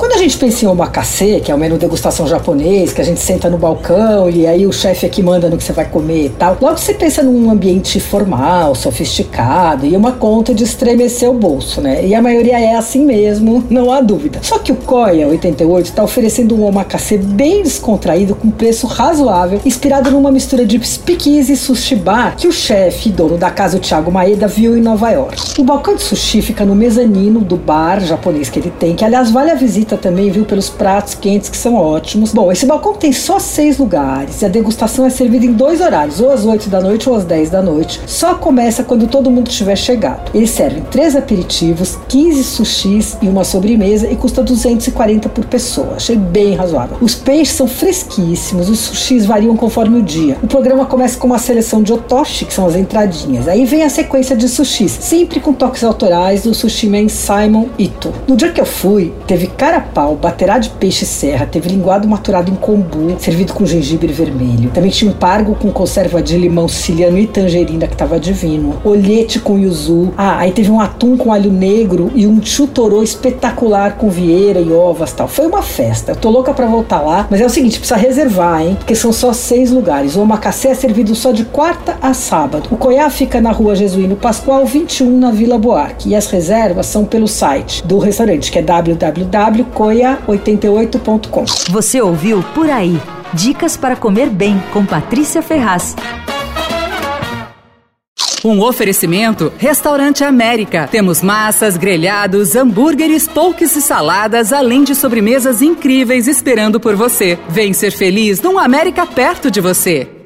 Quando a gente pensa em omakase, que é o menu degustação japonês, que a gente senta no balcão e aí o chefe aqui manda no que você vai comer e tal, logo você pensa num ambiente formal, sofisticado e uma conta de estremecer o bolso, né? E a maioria é assim mesmo, não há dúvida. Só que o Koya 88 está oferecendo um omakase bem descontraído com preço razoável, inspirado numa mistura de speakeasy e sushi bar que o chefe, dono da casa, o Thiago Maeda, viu em Nova York. O balcão de sushi fica no mezanino do bar japonês que ele tem, que aliás vale a visita também, viu, pelos pratos quentes que são ótimos. Bom, esse balcão tem só seis lugares e a degustação é servida em dois horários, ou às 8 da noite ou às 10 da noite. Só começa quando todo mundo tiver chegado. Eles servem três aperitivos, 15 sushis e uma sobremesa e custa 240 por pessoa. Achei bem razoável. Os peixes são fresquíssimos, os sushis variam conforme o dia. O programa começa com uma seleção de otoshi, que são as entradinhas. Aí vem a sequência de sushis, sempre com toques autorais do sushi man Simon Ito. No dia que eu fui, teve cara carapau, baterá de peixe serra, teve linguado maturado em kombu, servido com gengibre vermelho. Também tinha um pargo com conserva de limão siciliano e tangerina que tava divino. Olhete com yuzu. Ah, aí teve um atum com alho negro e um chutorô espetacular com vieira e ovas tal. Foi uma festa. Eu tô louca pra voltar lá, mas é o seguinte, precisa reservar, hein? Porque são só seis lugares. O omakase é servido só de quarta a sábado. O Coiá fica na rua Jesuíno Pascoal 21, na Vila Boarque. E as reservas são pelo site do restaurante, que é www coia88.com. Você ouviu Por Aí. Dicas para comer bem com Patrícia Ferraz. Um oferecimento Restaurante América. Temos massas, grelhados, hambúrgueres, polques e saladas, além de sobremesas incríveis esperando por você. Vem ser feliz num América perto de você.